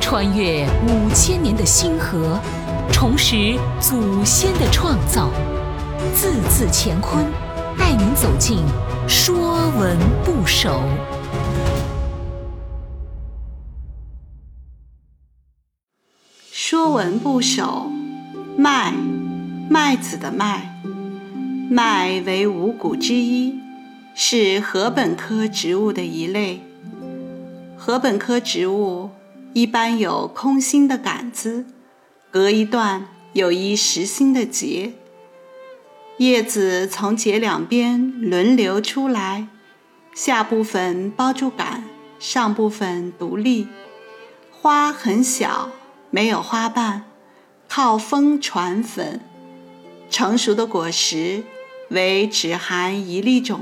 穿越五千年的星河，重拾祖先的创造，字字乾坤，带您走进《说文不首》。《说文不首》麦，麦子的麦，麦为五谷之一，是禾本科植物的一类。禾本科植物一般有空心的杆子，隔一段有一实心的节，叶子从节两边轮流出来，下部分包住杆，上部分独立。花很小，没有花瓣，靠风传粉。成熟的果实为只含一粒种。